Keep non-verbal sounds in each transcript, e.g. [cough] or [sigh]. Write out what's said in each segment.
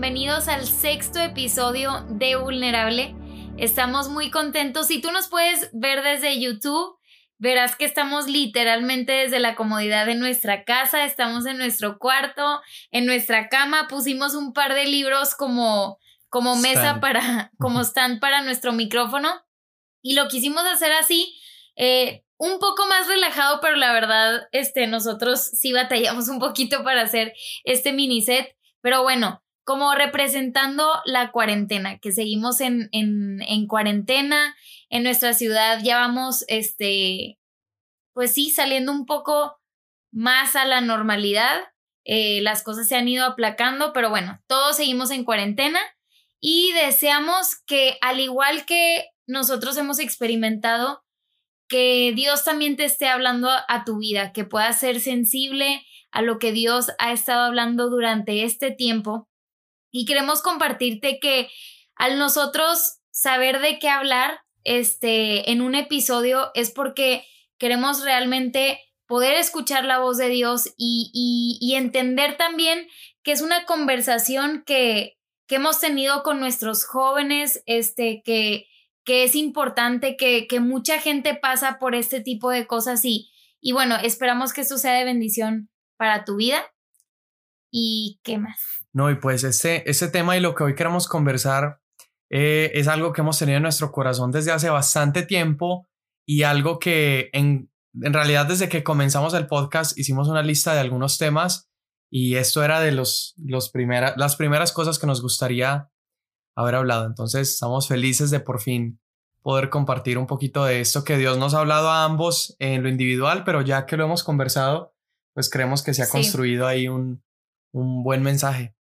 bienvenidos al sexto episodio de Vulnerable. Estamos muy contentos. Si tú nos puedes ver desde YouTube, verás que estamos literalmente desde la comodidad de nuestra casa, estamos en nuestro cuarto, en nuestra cama, pusimos un par de libros como, como mesa para, como stand para nuestro micrófono y lo quisimos hacer así. Eh, un poco más relajado, pero la verdad, este, nosotros sí batallamos un poquito para hacer este mini set. Pero bueno, como representando la cuarentena, que seguimos en, en, en cuarentena en nuestra ciudad, ya vamos, este, pues sí, saliendo un poco más a la normalidad. Eh, las cosas se han ido aplacando, pero bueno, todos seguimos en cuarentena y deseamos que, al igual que nosotros hemos experimentado, que Dios también te esté hablando a, tu vida, que puedas ser sensible a lo que Dios ha estado hablando durante este tiempo. Y queremos compartirte que al nosotros saber de qué hablar este, en un episodio es porque queremos realmente poder escuchar la voz de Dios y, y, entender también que es una conversación que, que hemos tenido con nuestros jóvenes, este, que, que es importante, que, que mucha gente pasa por este tipo de cosas y, y bueno, esperamos que esto sea de bendición para tu vida. ¿Y qué más? No, y pues ese, ese tema y lo que hoy queremos conversar eh, es algo que hemos tenido en nuestro corazón desde hace bastante tiempo y algo que en, en realidad desde que comenzamos el podcast hicimos una lista de algunos temas y esto era de los, los primera, las primeras cosas que nos gustaría haber hablado. Entonces, estamos felices de por fin poder compartir un poquito de esto que Dios nos ha hablado a ambos en lo individual, pero ya que lo hemos conversado, pues creemos que se ha construido ahí un, un buen mensaje.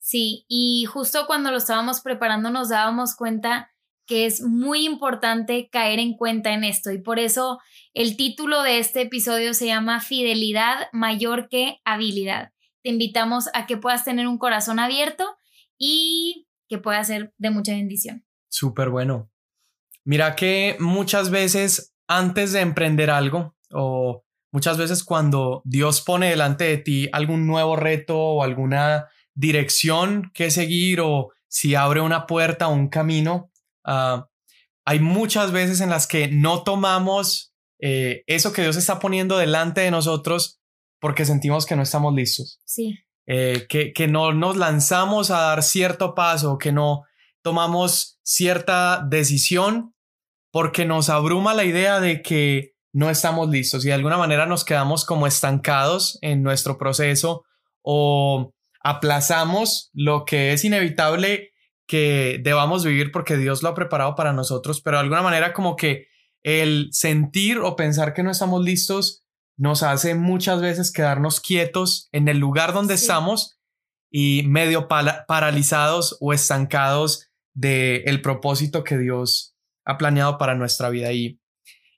Sí, y justo cuando lo estábamos preparando nos dábamos cuenta que es muy importante caer en cuenta en esto y por eso el título de este episodio se llama Fidelidad mayor que habilidad. Te invitamos a que puedas tener un corazón abierto y que pueda ser de mucha bendición. Súper bueno. Mira que muchas veces antes de emprender algo o muchas veces cuando Dios pone delante de ti algún nuevo reto o alguna dirección que seguir o si abre una puerta o un camino, uh, hay muchas veces en las que no tomamos eh, eso que Dios está poniendo delante de nosotros porque sentimos que no estamos listos. Sí. Eh, que, que no nos lanzamos a dar cierto paso, que no tomamos cierta decisión porque nos abruma la idea de que no estamos listos y de alguna manera nos quedamos como estancados en nuestro proceso o aplazamos lo que es inevitable que debamos vivir porque Dios lo ha preparado para nosotros, pero de alguna manera como que el sentir o pensar que no estamos listos nos hace muchas veces quedarnos quietos en el lugar donde estamos y medio paralizados o estancados del el propósito que Dios ha planeado para nuestra vida. Y,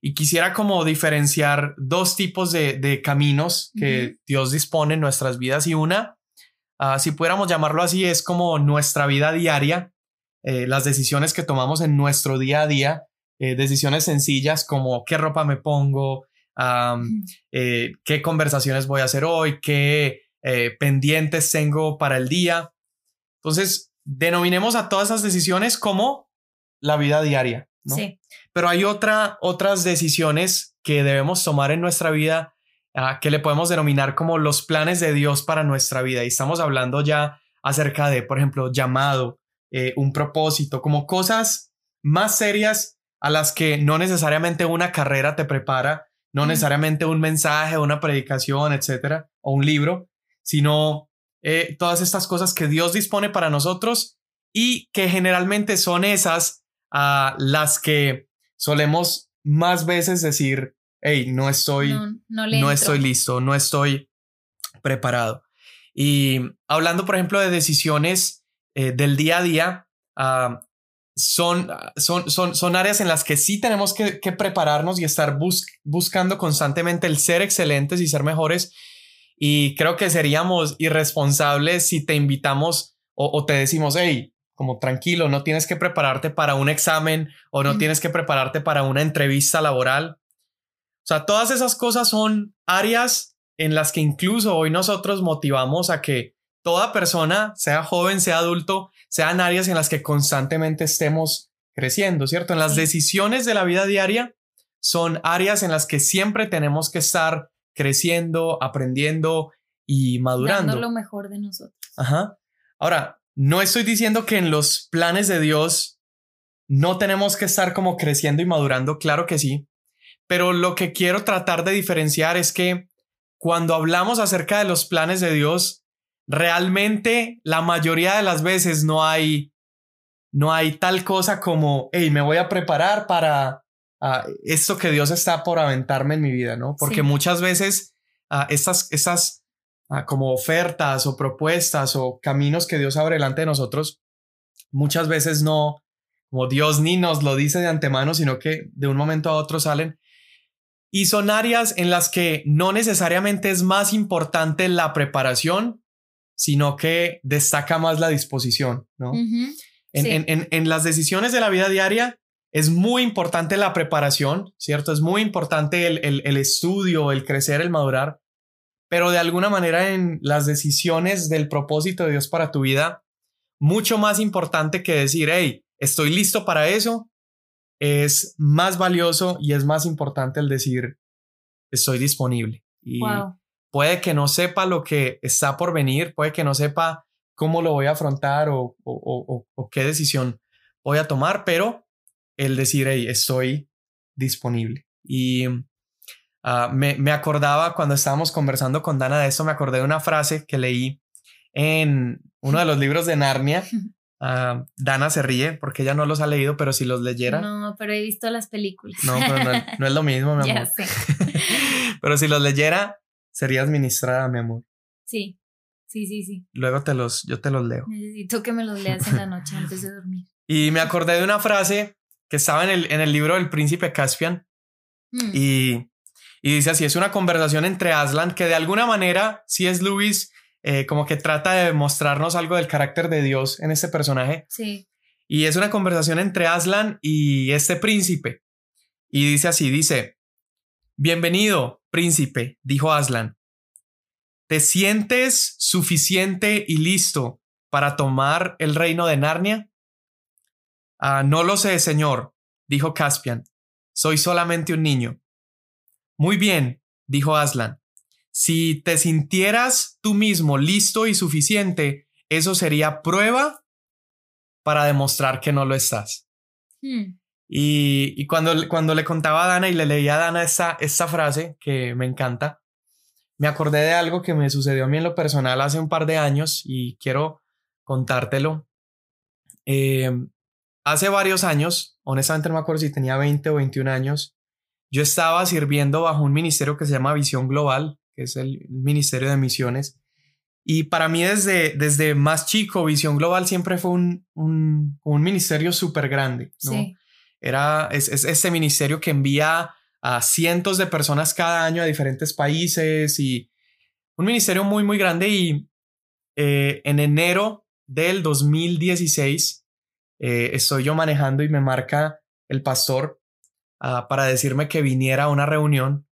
y quisiera como diferenciar dos tipos de, caminos que Dios dispone en nuestras vidas y una, ah, si pudiéramos llamarlo así, es como nuestra vida diaria, eh, las decisiones que tomamos en nuestro día a día, eh, decisiones sencillas como qué ropa me pongo, eh, qué conversaciones voy a hacer hoy, qué pendientes tengo para el día. Entonces, denominemos a todas esas decisiones como la vida diaria. Sí. Pero hay otra, otras decisiones que debemos tomar en nuestra vida ah, que le podemos denominar como los planes de Dios para nuestra vida. Y estamos hablando ya acerca de, por ejemplo, llamado, eh, un propósito, como cosas más serias a las que no necesariamente una carrera te prepara, no necesariamente un mensaje, una predicación, etcétera, o un libro, sino eh, todas estas cosas que Dios dispone para nosotros y que generalmente son esas a las que solemos más veces decir, hey, no estoy, no, estoy listo, no estoy preparado. Y hablando, por ejemplo, de decisiones eh, del día a día, ah, son, son, son, son áreas en las que sí tenemos que, prepararnos y estar buscando constantemente el ser excelentes y ser mejores. Y creo que seríamos irresponsables si te invitamos o, te decimos, hey, como tranquilo, no tienes que prepararte para un examen o no tienes que prepararte para una entrevista laboral. O sea, todas esas cosas son áreas en las que incluso hoy nosotros motivamos a que toda persona, sea joven, sea adulto, sean áreas en las que constantemente estemos creciendo, ¿cierto? En las decisiones de la vida diaria son áreas en las que siempre tenemos que estar creciendo, aprendiendo y madurando. Dando lo mejor de nosotros. Ajá. Ahora, no estoy diciendo que en los planes de Dios no tenemos que estar como creciendo y madurando, claro que sí, pero lo que quiero tratar de diferenciar es que cuando hablamos acerca de los planes de Dios, realmente la mayoría de las veces no hay no hay tal cosa como, hey, me voy a preparar para ah, esto que Dios está por aventarme en mi vida, ¿no? Porque muchas veces uh, estas, estas uh, como ofertas o propuestas o caminos que Dios abre delante de nosotros, muchas veces no, como Dios ni nos lo dice de antemano, sino que de un momento a otro salen. Y son áreas en las que no necesariamente es más importante la preparación, sino que destaca más la disposición, ¿no? En, las decisiones de la vida diaria es muy importante la preparación, ¿cierto? Es muy importante el, estudio, el crecer, el madurar, pero de alguna manera en las decisiones del propósito de Dios para tu vida, mucho más importante que decir, hey, estoy listo para eso, es más valioso y es más importante el decir, estoy disponible. Y puede que no sepa lo que está por venir, puede que no sepa cómo lo voy a afrontar o, qué decisión voy a tomar, pero el decir, hey, estoy disponible. Y ah, me, acordaba cuando estábamos conversando con Dana de esto, me acordé de una frase que leí en uno de los libros de Narnia. [laughs] Ah, Dana se ríe porque ella no los ha leído, pero si los leyera. No, pero he visto las películas. No, pero no, es lo mismo, mi [laughs] amor. [laughs] pero si los leyera, serías ministrada, mi amor. Sí. Sí, sí, sí. Luego te los, yo te los leo. Necesito que me los leas en la noche antes de dormir. [laughs] Y me acordé de una frase que estaba en el, en el libro del príncipe Caspian. Mm. Y, y, dice así, es una conversación entre Aslan que de alguna manera, si es Luis, eh, como que trata de mostrarnos algo del carácter de Dios en este personaje. Sí. Y es una conversación entre Aslan y este príncipe. Y dice así, dice, Bienvenido, príncipe, dijo Aslan. ¿Te sientes suficiente y listo para tomar el reino de Narnia? Ah, no lo sé, señor, dijo Caspian. Soy solamente un niño. Muy bien, dijo Aslan. Si te sintieras tú mismo listo y suficiente, eso sería prueba para demostrar que no lo estás. Hmm. Y, cuando, cuando le contaba a Dana y le leía a Dana esta, esta frase que me encanta, me acordé de algo que me sucedió a mí en lo personal hace un par de años y quiero contártelo. Em, hace varios años, honestamente no me acuerdo si tenía 20 o 21 años, yo estaba sirviendo bajo un ministerio que se llama Visión Global, que es el Ministerio de Misiones. Y para mí desde, desde más chico, Visión Global siempre fue un, un, ministerio súper grande. Era es, es, este ministerio que envía a cientos de personas cada año a diferentes países y un ministerio muy, muy grande. Y eh, en enero del 2016 eh, estoy yo manejando y me marca el pastor ah, para decirme que viniera a una reunión.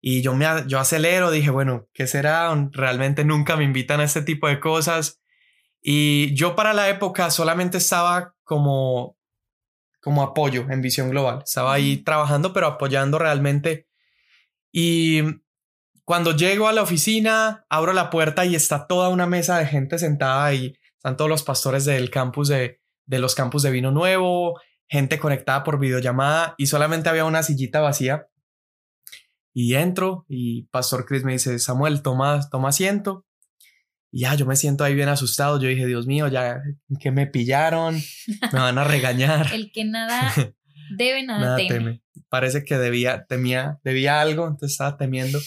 Y yo, me, yo acelero, dije, bueno, ¿qué será? Realmente nunca me invitan a este tipo de cosas. Y yo para la época solamente estaba como como apoyo en visión global. Estaba ahí trabajando, pero apoyando realmente. Y cuando llego a la oficina, abro la puerta y está toda una mesa de gente sentada ahí. Están todos los pastores del campus de, de los campus de vino nuevo, gente conectada por videollamada y solamente había una sillita vacía. Y entro y Pastor Chris me dice, Samuel, toma, toma asiento. Y ya yo me siento ahí bien asustado. Yo dije, Dios mío, ya que me pillaron, me van a regañar. [laughs] El que nada [laughs] debe, nada, teme. Parece que debía, temía, debía algo, entonces estaba temiendo.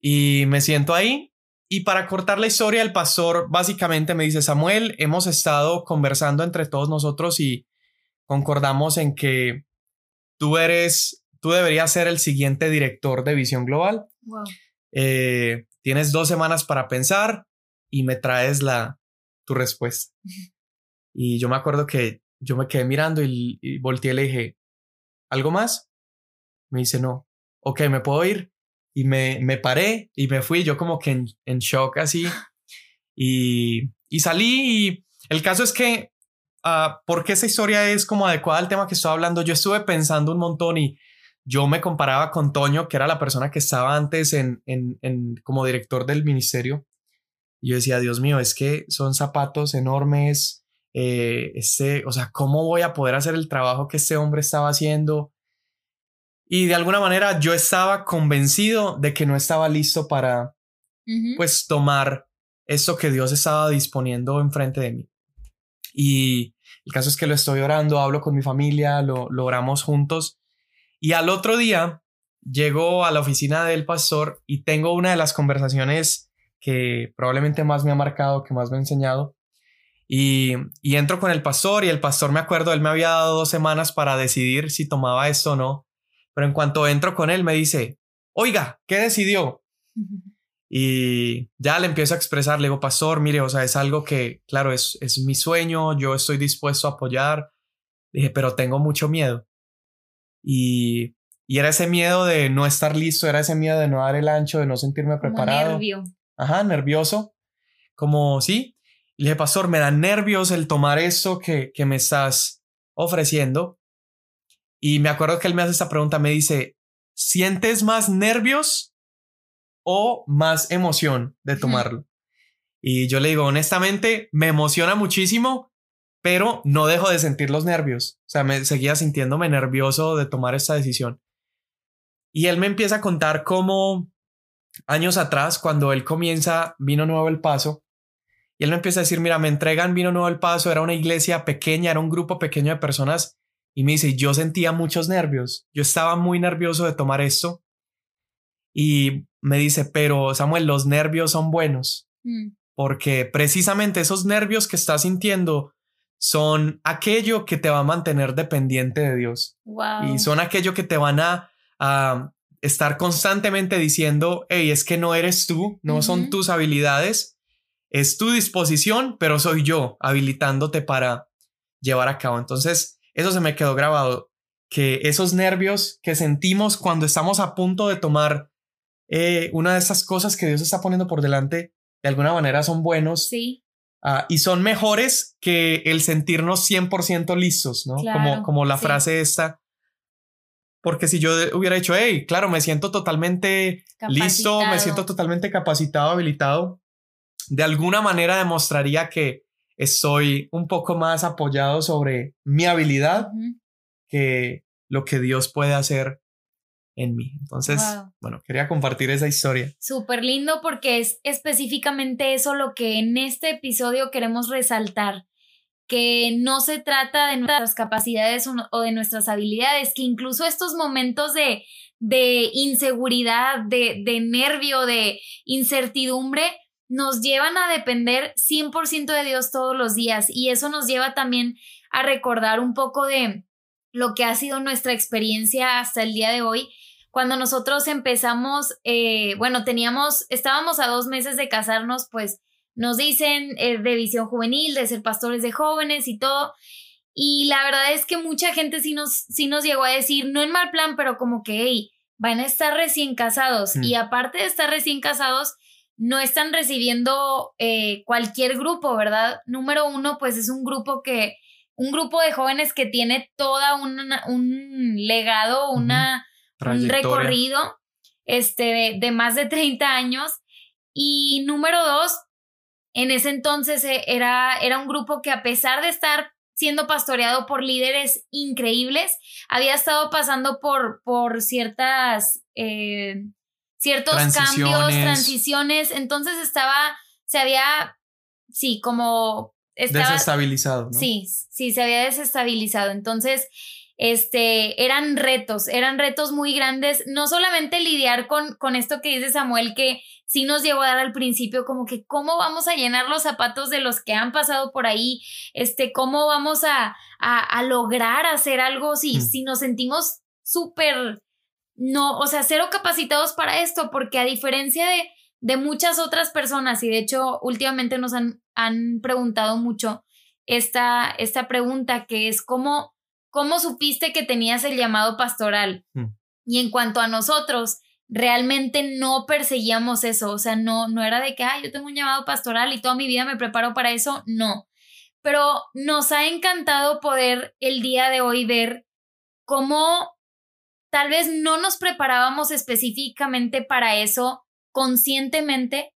Y me siento ahí. Y para cortar la historia, el pastor básicamente me dice, Samuel, hemos estado conversando entre todos nosotros y concordamos en que tú eres, tú deberías ser el siguiente director de Visión Global. Eh, tienes dos semanas para pensar y me traes la, tu respuesta. [laughs] Y yo me acuerdo que yo me quedé mirando y, volteé y le dije, ¿algo más? Me dice, no. Ok, ¿me puedo ir? Y me, me paré y me fui, yo como que en, en shock así. [laughs] Y, y salí y el caso es que, uh, porque esa historia es como adecuada al tema que estoy hablando, yo estuve pensando un montón y yo me comparaba con Toño, que era la persona que estaba antes en, en, en como director del ministerio. Y yo decía, Dios mío, es que son zapatos enormes. Eh, este, o sea, ¿cómo voy a poder hacer el trabajo que este hombre estaba haciendo? Y de alguna manera yo estaba convencido de que no estaba listo para, pues, tomar esto que Dios estaba disponiendo enfrente de mí. Y el caso es que lo estoy orando, hablo con mi familia, lo, lo oramos juntos. Y al otro día llego a la oficina del pastor y tengo una de las conversaciones que probablemente más me ha marcado, que más me ha enseñado. Y, y entro con el pastor y el pastor me acuerdo, él me había dado dos semanas para decidir si tomaba esto o no. Pero en cuanto entro con él me dice, oiga, ¿qué decidió? Y ya le empiezo a expresar, le digo, pastor, mire, o sea, es algo que, claro, es, es mi sueño, yo estoy dispuesto a apoyar. Dije, pero tengo mucho miedo. Y, y era ese miedo de no estar listo, era ese miedo de no dar el ancho, de no sentirme preparado. nervio. Ajá, nervioso. Como, sí. Y le dije, pastor, me da nervios el tomar esto que, que me estás ofreciendo. Y me acuerdo que él me hace esta pregunta, me dice, ¿sientes más nervios o más emoción de tomarlo. Y yo le digo, honestamente, me emociona muchísimo, pero no dejo de sentir los nervios. O sea, me seguía sintiéndome nervioso de tomar esta decisión. Y él me empieza a contar cómo años atrás, cuando él comienza Vino Nuevo el Paso, y él me empieza a decir, mira, me entregan Vino Nuevo el Paso, era una iglesia pequeña, era un grupo pequeño de personas, y me dice, yo sentía muchos nervios, yo estaba muy nervioso de tomar esto, y me dice, pero Samuel, los nervios son buenos, mm. porque precisamente esos nervios que estás sintiendo son aquello que te va a mantener dependiente de Dios. Y son aquello que te van a, estar constantemente diciendo, hey, es que no eres tú, no son tus habilidades, es tu disposición, pero soy yo habilitándote para llevar a cabo. Entonces, eso se me quedó grabado, que esos nervios que sentimos cuando estamos a punto de tomar eh, una de esas cosas que Dios está poniendo por delante, de alguna manera son buenos. Sí. Ah, y son mejores que el sentirnos 100% listos, ¿no? como, como la frase esta. Porque si yo hubiera dicho, hey, claro, me siento totalmente listo, me siento totalmente capacitado, habilitado, de alguna manera demostraría que estoy un poco más apoyado sobre mi habilidad que lo que Dios puede hacer en mí. Entonces, bueno, quería compartir esa historia. Súper lindo porque es específicamente eso lo que en este episodio queremos resaltar, que no se trata de nuestras capacidades o de nuestras habilidades, que incluso estos momentos de, de inseguridad, de, de nervio, de incertidumbre, nos llevan a depender 100% de Dios todos los días y eso nos lleva también a recordar un poco de lo que ha sido nuestra experiencia hasta el día de hoy. Cuando nosotros empezamos, eh, bueno, teníamos, estábamos a dos meses de casarnos, pues nos dicen eh, de visión juvenil, de ser pastores de jóvenes y todo. Y la verdad es que mucha gente sí nos, sí nos llegó a decir, no en mal plan, pero como que, hey, van a estar recién casados. Mm. Y aparte de estar recién casados, no están recibiendo eh, cualquier grupo, ¿verdad? Número uno, pues es un grupo que un grupo de jóvenes que tiene toda un legado, una, un recorrido este, de, más de 30 años. Y número dos, en ese entonces eh, era, era un grupo que a pesar de estar siendo pastoreado por líderes increíbles, había estado pasando por, por ciertas, eh, ciertos cambios, transiciones, entonces estaba, se había, sí, como desestabilizado. Sí, sí, se había desestabilizado. Entonces, este, eran retos, eran retos muy grandes, no solamente lidiar con, con esto que dice Samuel, que sí nos llevó a dar al principio como que cómo vamos a llenar los zapatos de los que han pasado por ahí, este, cómo vamos a, a, lograr hacer algo si, si nos sentimos súper, no, o sea, cero capacitados para esto, porque a diferencia de, de muchas otras personas, y de hecho últimamente nos han, han preguntado mucho esta, esta pregunta que es cómo, cómo supiste que tenías el llamado pastoral. Mm. Y en cuanto a nosotros, realmente no perseguíamos eso, o sea, no, no era de que, ay, yo tengo un llamado pastoral y toda mi vida me preparo para eso, no. Pero nos ha encantado poder el día de hoy ver cómo tal vez no nos preparábamos específicamente para eso conscientemente,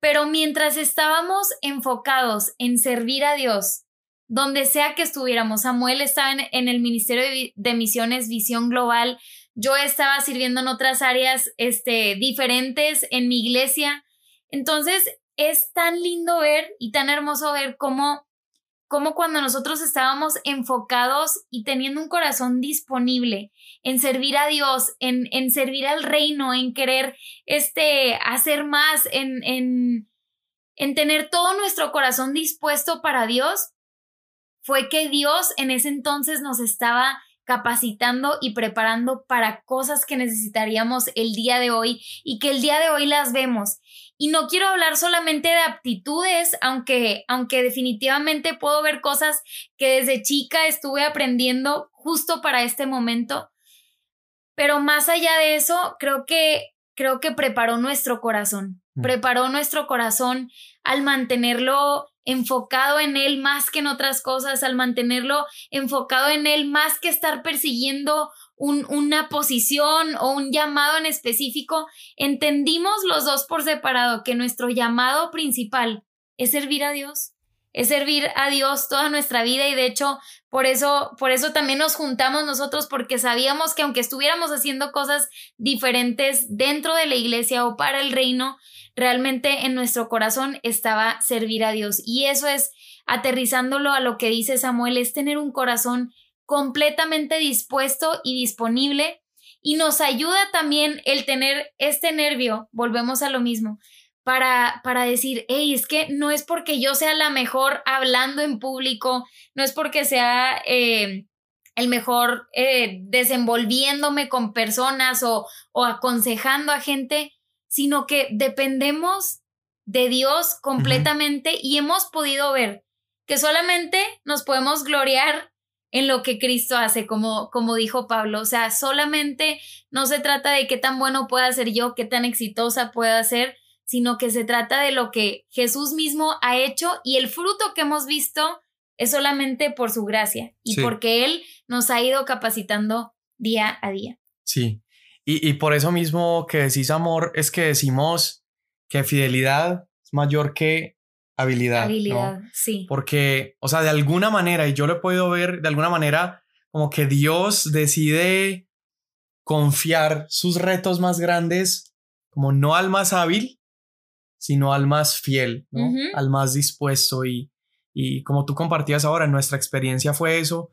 pero mientras estábamos enfocados en servir a Dios, donde sea que estuviéramos, Samuel estaba en, el Ministerio de, de, Misiones Visión Global, yo estaba sirviendo en otras áreas este, diferentes en mi iglesia. Entonces, es tan lindo ver y tan hermoso ver cómo, cómo cuando nosotros estábamos enfocados y teniendo un corazón disponible en servir a Dios, en, en servir al reino, en querer este, hacer más, en, en, en tener todo nuestro corazón dispuesto para Dios, fue que Dios en ese entonces nos estaba capacitando y preparando para cosas que necesitaríamos el día de hoy y que el día de hoy las vemos. Y no quiero hablar solamente de aptitudes, aunque, aunque definitivamente puedo ver cosas que desde chica estuve aprendiendo justo para este momento. Pero más allá de eso, creo que, creo que preparó nuestro corazón. Mm. Preparó nuestro corazón al mantenerlo enfocado en Él más que en otras cosas, al mantenerlo enfocado en Él más que estar persiguiendo un, una posición o un llamado en específico, entendimos los dos por separado que nuestro llamado principal es servir a Dios, es servir a Dios toda nuestra vida y de hecho por eso por eso también nos juntamos nosotros porque sabíamos que aunque estuviéramos haciendo cosas diferentes dentro de la iglesia o para el reino, realmente en nuestro corazón estaba servir a Dios. Y eso es, aterrizándolo a lo que dice Samuel, es tener un corazón completamente dispuesto y disponible. Y nos ayuda también el tener este nervio, volvemos a lo mismo, para, para decir, hey, es que no es porque yo sea la mejor hablando en público, no es porque sea eh, el mejor eh, desenvolviéndome con personas o, o aconsejando a gente, sino que dependemos de Dios completamente y hemos podido ver que solamente nos podemos gloriar en lo que Cristo hace, como, como dijo Pablo. O sea, solamente no se trata de qué tan bueno pueda ser yo, qué tan exitosa pueda ser, sino que se trata de lo que Jesús mismo ha hecho y el fruto que hemos visto es solamente por su gracia y porque Él nos ha ido capacitando día a día. Sí, y, por eso mismo que decís amor, es que decimos que fidelidad es mayor que habilidad. Habilidad, sí. Porque, o sea, de alguna manera, y yo lo he podido ver de alguna manera, como que Dios decide confiar sus retos más grandes como no al más hábil, sino al más fiel, ¿no? al más dispuesto. Y, y como tú compartías ahora, nuestra experiencia fue eso.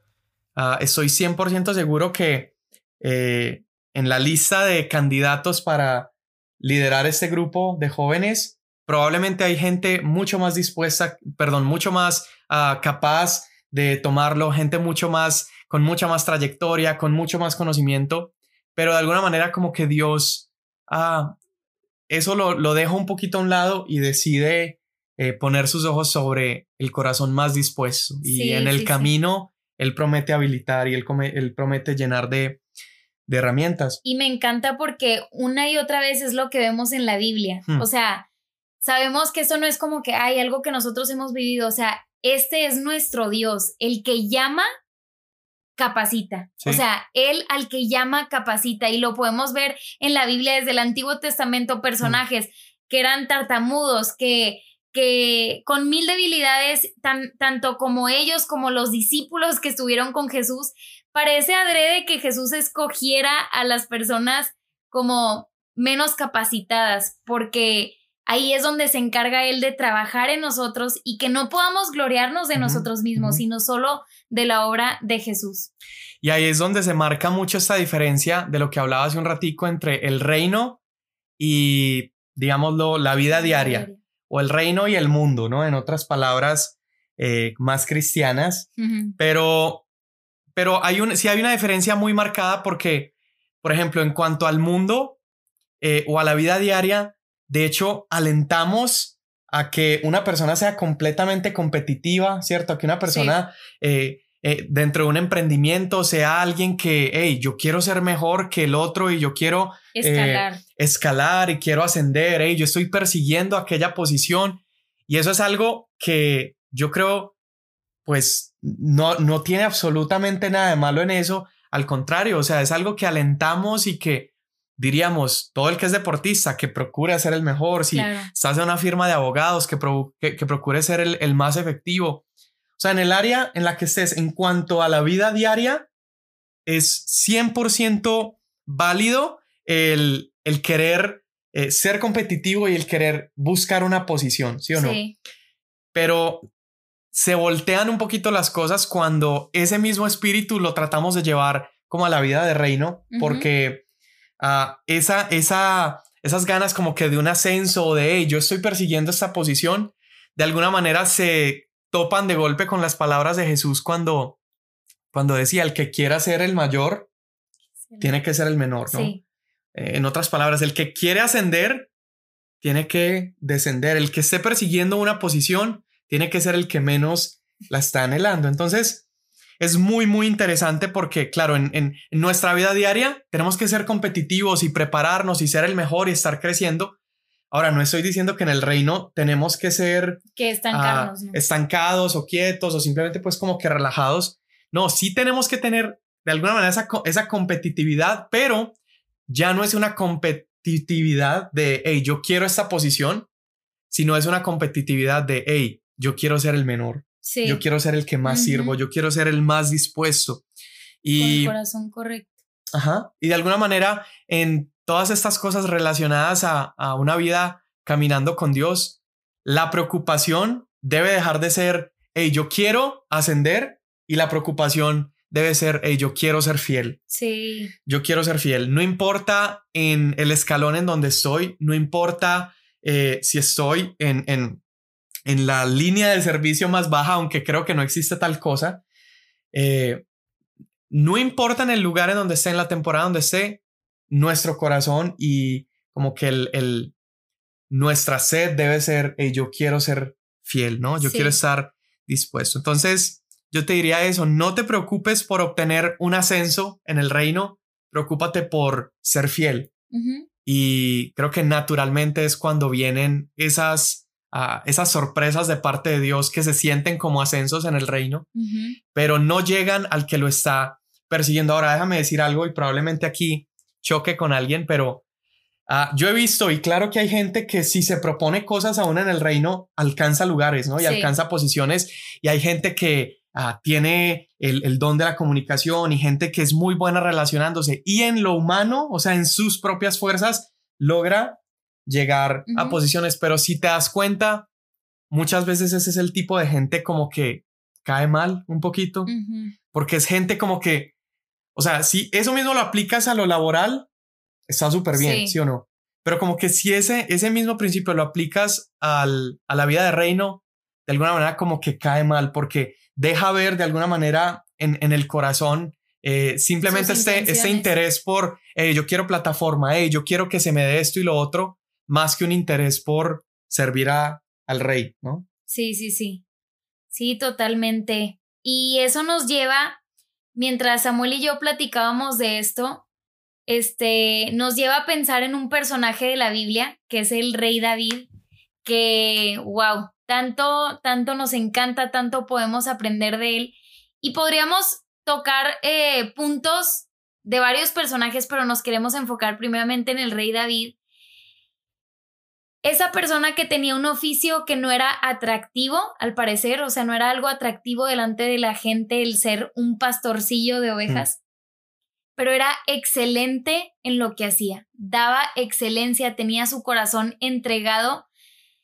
Uh, estoy 100% seguro que eh, en la lista de candidatos para liderar este grupo de jóvenes, probablemente hay gente mucho más dispuesta, perdón, mucho más ah, capaz de tomarlo, gente mucho más, con mucha más trayectoria, con mucho más conocimiento, pero de alguna manera como que Dios, ah, eso lo, lo deja un poquito a un lado y decide eh, poner sus ojos sobre el corazón más dispuesto. Y en el camino, Él promete habilitar y él, él promete llenar de, de herramientas. Y me encanta porque una y otra vez es lo que vemos en la Biblia. Hmm. O sea, sabemos que eso no es como que hay algo que nosotros hemos vivido. O sea, este es nuestro Dios, el que llama, capacita. O sea, Él al que llama, capacita. Y lo podemos ver en la Biblia desde el Antiguo Testamento, personajes que eran tartamudos, que que con mil debilidades, tan, tanto como ellos como los discípulos que estuvieron con Jesús, parece adrede que Jesús escogiera a las personas como menos capacitadas, porque ahí es donde se encarga Él de trabajar en nosotros y que no podamos gloriarnos de nosotros mismos, sino solo de la obra de Jesús. Y ahí es donde se marca mucho esta diferencia de lo que hablaba hace un ratico entre el reino y, digámoslo, la vida diaria, o el reino y el mundo, ¿no? En otras palabras eh, más cristianas, pero pero hay un, sí hay una diferencia muy marcada porque, por ejemplo, en cuanto al mundo eh, o a la vida diaria, de hecho, alentamos a que una persona sea completamente competitiva, ¿cierto? A que una persona eh, eh, dentro de un emprendimiento, sea alguien que, hey, yo quiero ser mejor que el otro y yo quiero escalar, escalar y quiero ascender, hey, yo estoy persiguiendo aquella posición y eso es algo que yo creo, pues no, no tiene absolutamente nada de malo en eso, al contrario, o sea, es algo que alentamos y que diríamos, todo el que es deportista, que procure ser el mejor, si estás en una firma de abogados, que, que, procure ser el, el, más efectivo. O sea, en el área en la que estés, en cuanto a la vida diaria, es 100% válido el, el querer eh, ser competitivo y el querer buscar una posición, ¿sí o no? Sí. Pero se voltean un poquito las cosas cuando ese mismo espíritu lo tratamos de llevar como a la vida de reino, porque uh, esa, esa, esas ganas como que de un ascenso o de, hey, yo estoy persiguiendo esta posición, de alguna manera se topan de golpe con las palabras de Jesús cuando, cuando decía, el que quiera ser el mayor, tiene que ser el menor, ¿no? Sí. Eh, en otras palabras, el que quiere ascender, tiene que descender. El que esté persiguiendo una posición, tiene que ser el que menos la está anhelando. Entonces, es muy, muy interesante porque, claro, en, nuestra vida diaria tenemos que ser competitivos y prepararnos y ser el mejor y estar creciendo. Ahora, no estoy diciendo que en el reino tenemos que ser que ah, estancados o quietos o simplemente pues como que relajados. No, sí tenemos que tener de alguna manera esa, esa competitividad, pero ya no es una competitividad de, hey, yo quiero esta posición, sino es una competitividad de, hey, yo quiero ser el menor. Yo quiero ser el que más sirvo, yo quiero ser el más dispuesto. Y, Con el corazón correcto. Ajá. Y de alguna manera, en todas estas cosas relacionadas a, a una vida caminando con Dios, la preocupación debe dejar de ser, hey, yo quiero ascender, y la preocupación debe ser, hey, yo quiero ser fiel. Sí. Yo quiero ser fiel. No importa en el escalón en donde estoy, no importa eh, si estoy en, en, en la línea de servicio más baja, aunque creo que no existe tal cosa. Eh, no importa en el lugar en donde esté, en la temporada donde esté, nuestro corazón y como que el, el nuestra sed debe ser, yo quiero ser fiel, ¿no? Yo quiero estar dispuesto. Entonces, yo te diría eso, no te preocupes por obtener un ascenso en el reino, preocúpate por ser fiel. Y creo que naturalmente es cuando vienen esas esas sorpresas de parte de Dios que se sienten como ascensos en el reino, pero no llegan al que lo está persiguiendo. Ahora déjame decir algo y probablemente aquí choque con alguien, pero ah, yo he visto y claro que hay gente que si se propone cosas aún en el reino, alcanza lugares, ¿no? Y alcanza posiciones y hay gente que ah, tiene el, el, don de la comunicación y gente que es muy buena relacionándose y en lo humano, o sea, en sus propias fuerzas, logra llegar a posiciones, pero si te das cuenta, muchas veces ese es el tipo de gente como que cae mal un poquito, porque es gente como que, o sea, si eso mismo lo aplicas a lo laboral, está súper bien, sí. o no? Pero como que si ese, ese mismo principio lo aplicas al, a la vida de reino, de alguna manera como que cae mal, porque deja ver de alguna manera en, en el corazón eh, simplemente este, este interés por, yo quiero plataforma, yo quiero que se me dé esto y lo otro, más que un interés por servir a, al rey, ¿no? Sí, sí, sí. Sí, totalmente. Y eso nos lleva, mientras Samuel y yo platicábamos de esto, este, nos lleva a pensar en un personaje de la Biblia, que es el rey David, que, wow, tanto, tanto nos encanta, tanto podemos aprender de él. Y podríamos tocar eh, puntos de varios personajes, pero nos queremos enfocar primeramente en el rey David, esa persona que tenía un oficio que no era atractivo, al parecer, o sea, no era algo atractivo delante de la gente el ser un pastorcillo de ovejas, pero era excelente en lo que hacía, daba excelencia, tenía su corazón entregado.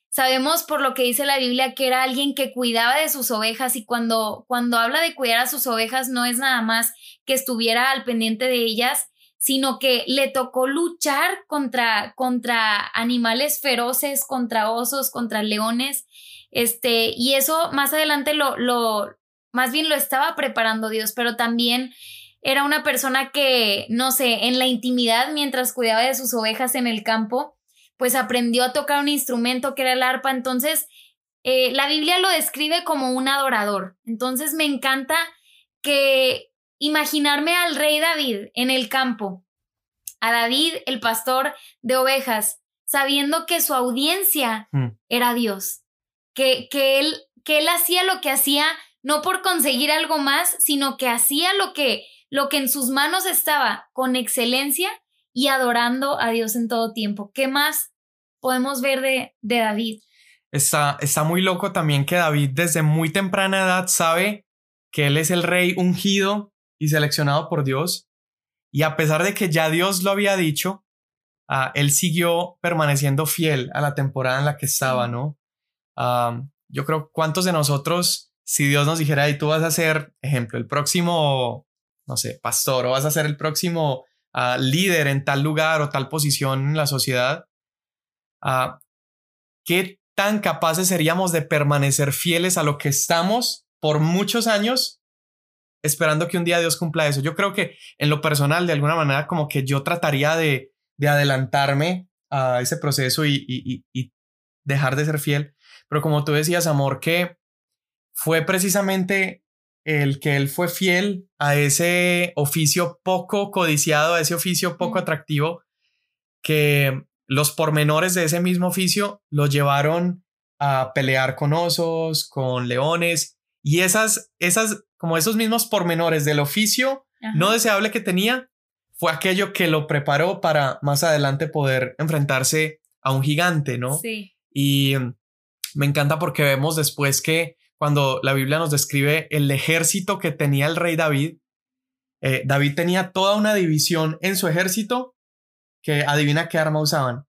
Sabemos por lo que dice la Biblia que era alguien que cuidaba de sus ovejas y cuando, cuando habla de cuidar a sus ovejas no es nada más que estuviera al pendiente de ellas, sino que le tocó luchar contra, contra animales feroces, contra osos, contra leones, este, y eso más adelante lo, lo, más bien lo estaba preparando Dios, pero también era una persona que, no sé, en la intimidad, mientras cuidaba de sus ovejas en el campo, pues aprendió a tocar un instrumento que era el arpa, entonces eh, la Biblia lo describe como un adorador, entonces me encanta que imaginarme al rey David en el campo, a David, el pastor de ovejas, sabiendo que su audiencia Hmm. era Dios, que, que, él, que él hacía lo que hacía no por conseguir algo más, sino que hacía lo que, lo que en sus manos estaba con excelencia y adorando a Dios en todo tiempo. ¿Qué más podemos ver de, de David? Está, está muy loco también que David desde muy temprana edad sabe que él es el rey ungido y seleccionado por Dios. Y a pesar de que ya Dios lo había dicho, ah, él siguió permaneciendo fiel a la temporada en la que estaba, ¿no? Yo creo, ¿cuántos de nosotros, si Dios nos dijera, y tú vas a ser, ejemplo, el próximo, no sé, pastor, o vas a ser el próximo ah, líder en tal lugar o tal posición en la sociedad, ah, ¿qué tan capaces seríamos de permanecer fieles a lo que estamos por muchos años esperando que un día Dios cumpla eso? Yo creo que en lo personal, de alguna manera, como que yo trataría de, de adelantarme a ese proceso y, y, y, dejar de ser fiel. Pero como tú decías, amor, que fue precisamente el que él fue fiel a ese oficio poco codiciado, a ese oficio poco atractivo, que los pormenores de ese mismo oficio lo llevaron a pelear con osos, con leones, y esas, esas, como esos mismos pormenores del oficio Ajá. no deseable que tenía, fue aquello que lo preparó para más adelante poder enfrentarse a un gigante, ¿no? Sí. Y mm, me encanta porque vemos después que cuando la Biblia nos describe el ejército que tenía el rey David, eh, David tenía toda una división en su ejército que adivina qué arma usaban.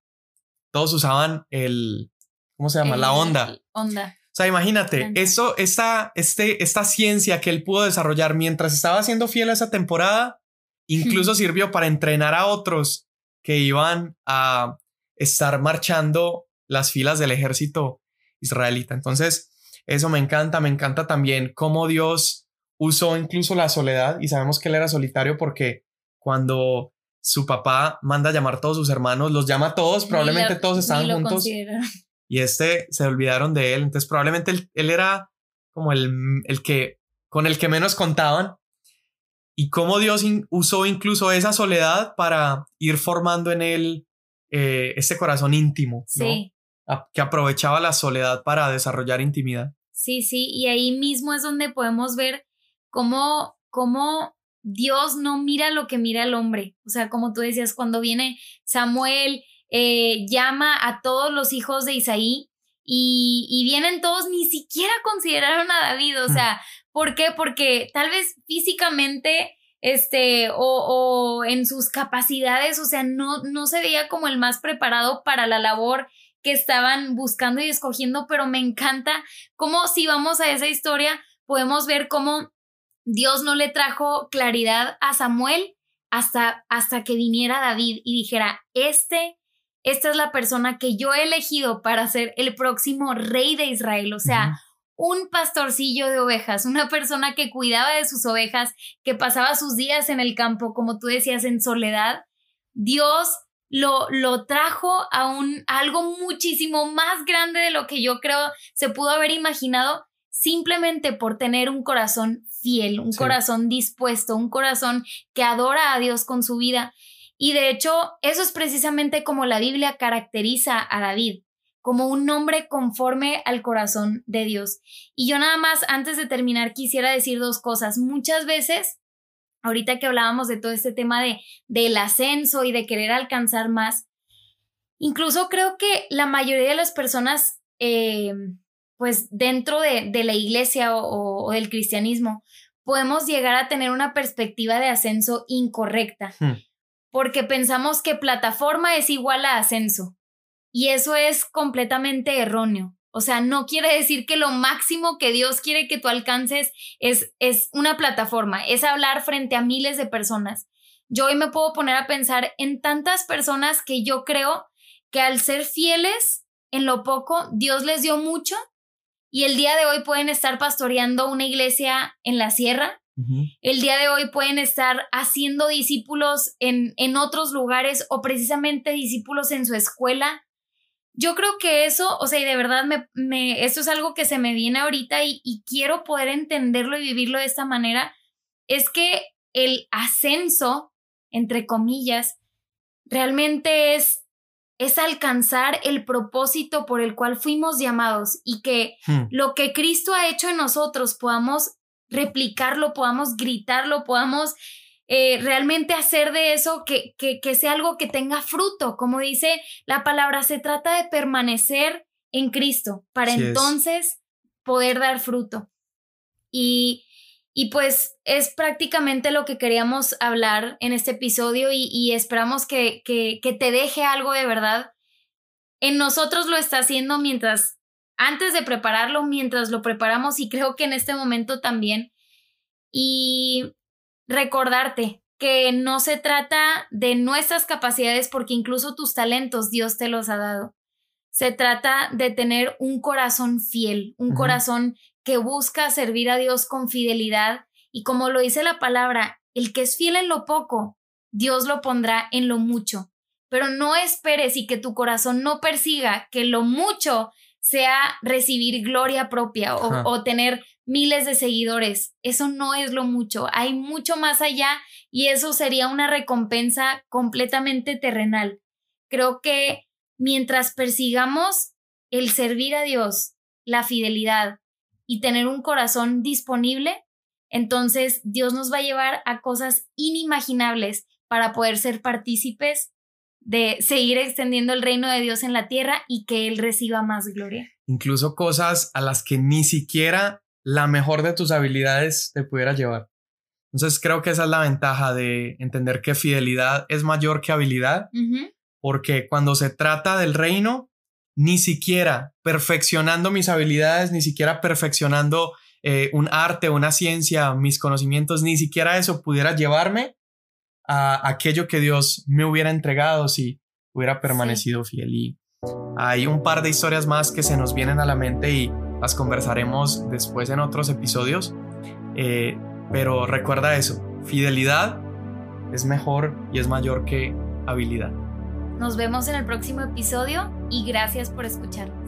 Todos usaban el, ¿cómo se llama? la onda. Onda. O sea, imagínate, eso, esta, este, esta ciencia que él pudo desarrollar mientras estaba siendo fiel a esa temporada, incluso sirvió para entrenar a otros que iban a estar marchando las filas del ejército israelita. Entonces, eso me encanta, me encanta también cómo Dios usó incluso la soledad y sabemos que él era solitario porque cuando su papá manda a llamar a todos sus hermanos, los llama a todos, probablemente lo- todos estaban juntos. Y este se olvidaron de él. Entonces probablemente él, él era como el, el que con el que menos contaban y cómo Dios in- usó incluso esa soledad para ir formando en él eh, este corazón íntimo, ¿no? Sí. A- que aprovechaba la soledad para desarrollar intimidad. Sí, sí, y ahí mismo es donde podemos ver cómo, cómo Dios no mira lo que mira el hombre. O sea, como tú decías, cuando viene Samuel, eh, llama a todos los hijos de Isaí y, y vienen todos, ni siquiera consideraron a David. O sea, ¿por qué? Porque tal vez físicamente, este, o, o en sus capacidades, o sea, no, no se veía como el más preparado para la labor que estaban buscando y escogiendo, pero me encanta cómo si vamos a esa historia, podemos ver cómo Dios no le trajo claridad a Samuel hasta, hasta que viniera David y dijera, este, esta es la persona que yo he elegido para ser el próximo rey de Israel. O sea, un pastorcillo de ovejas, una persona que cuidaba de sus ovejas, que pasaba sus días en el campo, como tú decías, en soledad. Dios lo, lo trajo a, un, a algo muchísimo más grande de lo que yo creo se pudo haber imaginado simplemente por tener un corazón fiel, un Sí. corazón dispuesto, un corazón que adora a Dios con su vida. Y de hecho, eso es precisamente como la Biblia caracteriza a David, como un hombre conforme al corazón de Dios. Y yo nada más, antes de terminar, quisiera decir dos cosas. Muchas veces, ahorita que hablábamos de todo este tema de, del ascenso y de querer alcanzar más, incluso creo que la mayoría de las personas, eh, pues dentro de, de la iglesia o, del cristianismo, podemos llegar a tener una perspectiva de ascenso incorrecta, Hmm. Porque pensamos que plataforma es igual a ascenso. Y eso es completamente erróneo. O sea, no quiere decir que lo máximo que Dios quiere que tú alcances es, es una plataforma, es hablar frente a miles de personas. Yo hoy me puedo poner a pensar en tantas personas que yo creo que al ser fieles en lo poco, Dios les dio mucho y el día de hoy pueden estar pastoreando una iglesia en la sierra, El día de hoy pueden estar haciendo discípulos en, en otros lugares o precisamente discípulos en su escuela. Yo creo que eso, o sea, y de verdad, me, me, esto es algo que se me viene ahorita y, y quiero poder entenderlo y vivirlo de esta manera. es que el ascenso, entre comillas, realmente es, es alcanzar el propósito por el cual fuimos llamados y que hmm. lo que Cristo ha hecho en nosotros podamos replicarlo, podamos gritarlo, podamos eh, realmente hacer de eso que, que, sea algo que tenga fruto. Como dice la palabra, se trata de permanecer en Cristo para entonces poder dar fruto. Y, y, pues es prácticamente lo que queríamos hablar en este episodio y, esperamos que, que, que te deje algo de verdad. En nosotros lo está haciendo mientras, antes de prepararlo, mientras lo preparamos y creo que en este momento también. Y recordarte que no se trata de nuestras capacidades porque incluso tus talentos Dios te los ha dado. Se trata de tener un corazón fiel, un corazón que busca servir a Dios con fidelidad y como lo dice la palabra, el que es fiel en lo poco, Dios lo pondrá en lo mucho. Pero no esperes y que tu corazón no persiga que lo mucho sea recibir gloria propia o, o tener miles de seguidores. Eso no es lo mucho, hay mucho más allá y eso sería una recompensa completamente terrenal. Creo que mientras persigamos el servir a Dios, la fidelidad y tener un corazón disponible, entonces Dios nos va a llevar a cosas inimaginables para poder ser partícipes de seguir extendiendo el reino de Dios en la tierra y que Él reciba más gloria. Incluso cosas a las que ni siquiera la mejor de tus habilidades te pudiera llevar. Entonces creo que esa es la ventaja de entender que fidelidad es mayor que habilidad, porque cuando se trata del reino, ni siquiera perfeccionando mis habilidades, ni siquiera perfeccionando eh, un arte, una ciencia, mis conocimientos, ni siquiera eso pudiera llevarme a aquello que Dios me hubiera entregado si hubiera permanecido fiel. Y hay un par de historias más que se nos vienen a la mente y las conversaremos después en otros episodios. Eh, pero recuerda eso, fidelidad es mejor y es mayor que habilidad. Nos vemos en el próximo episodio y gracias por escuchar.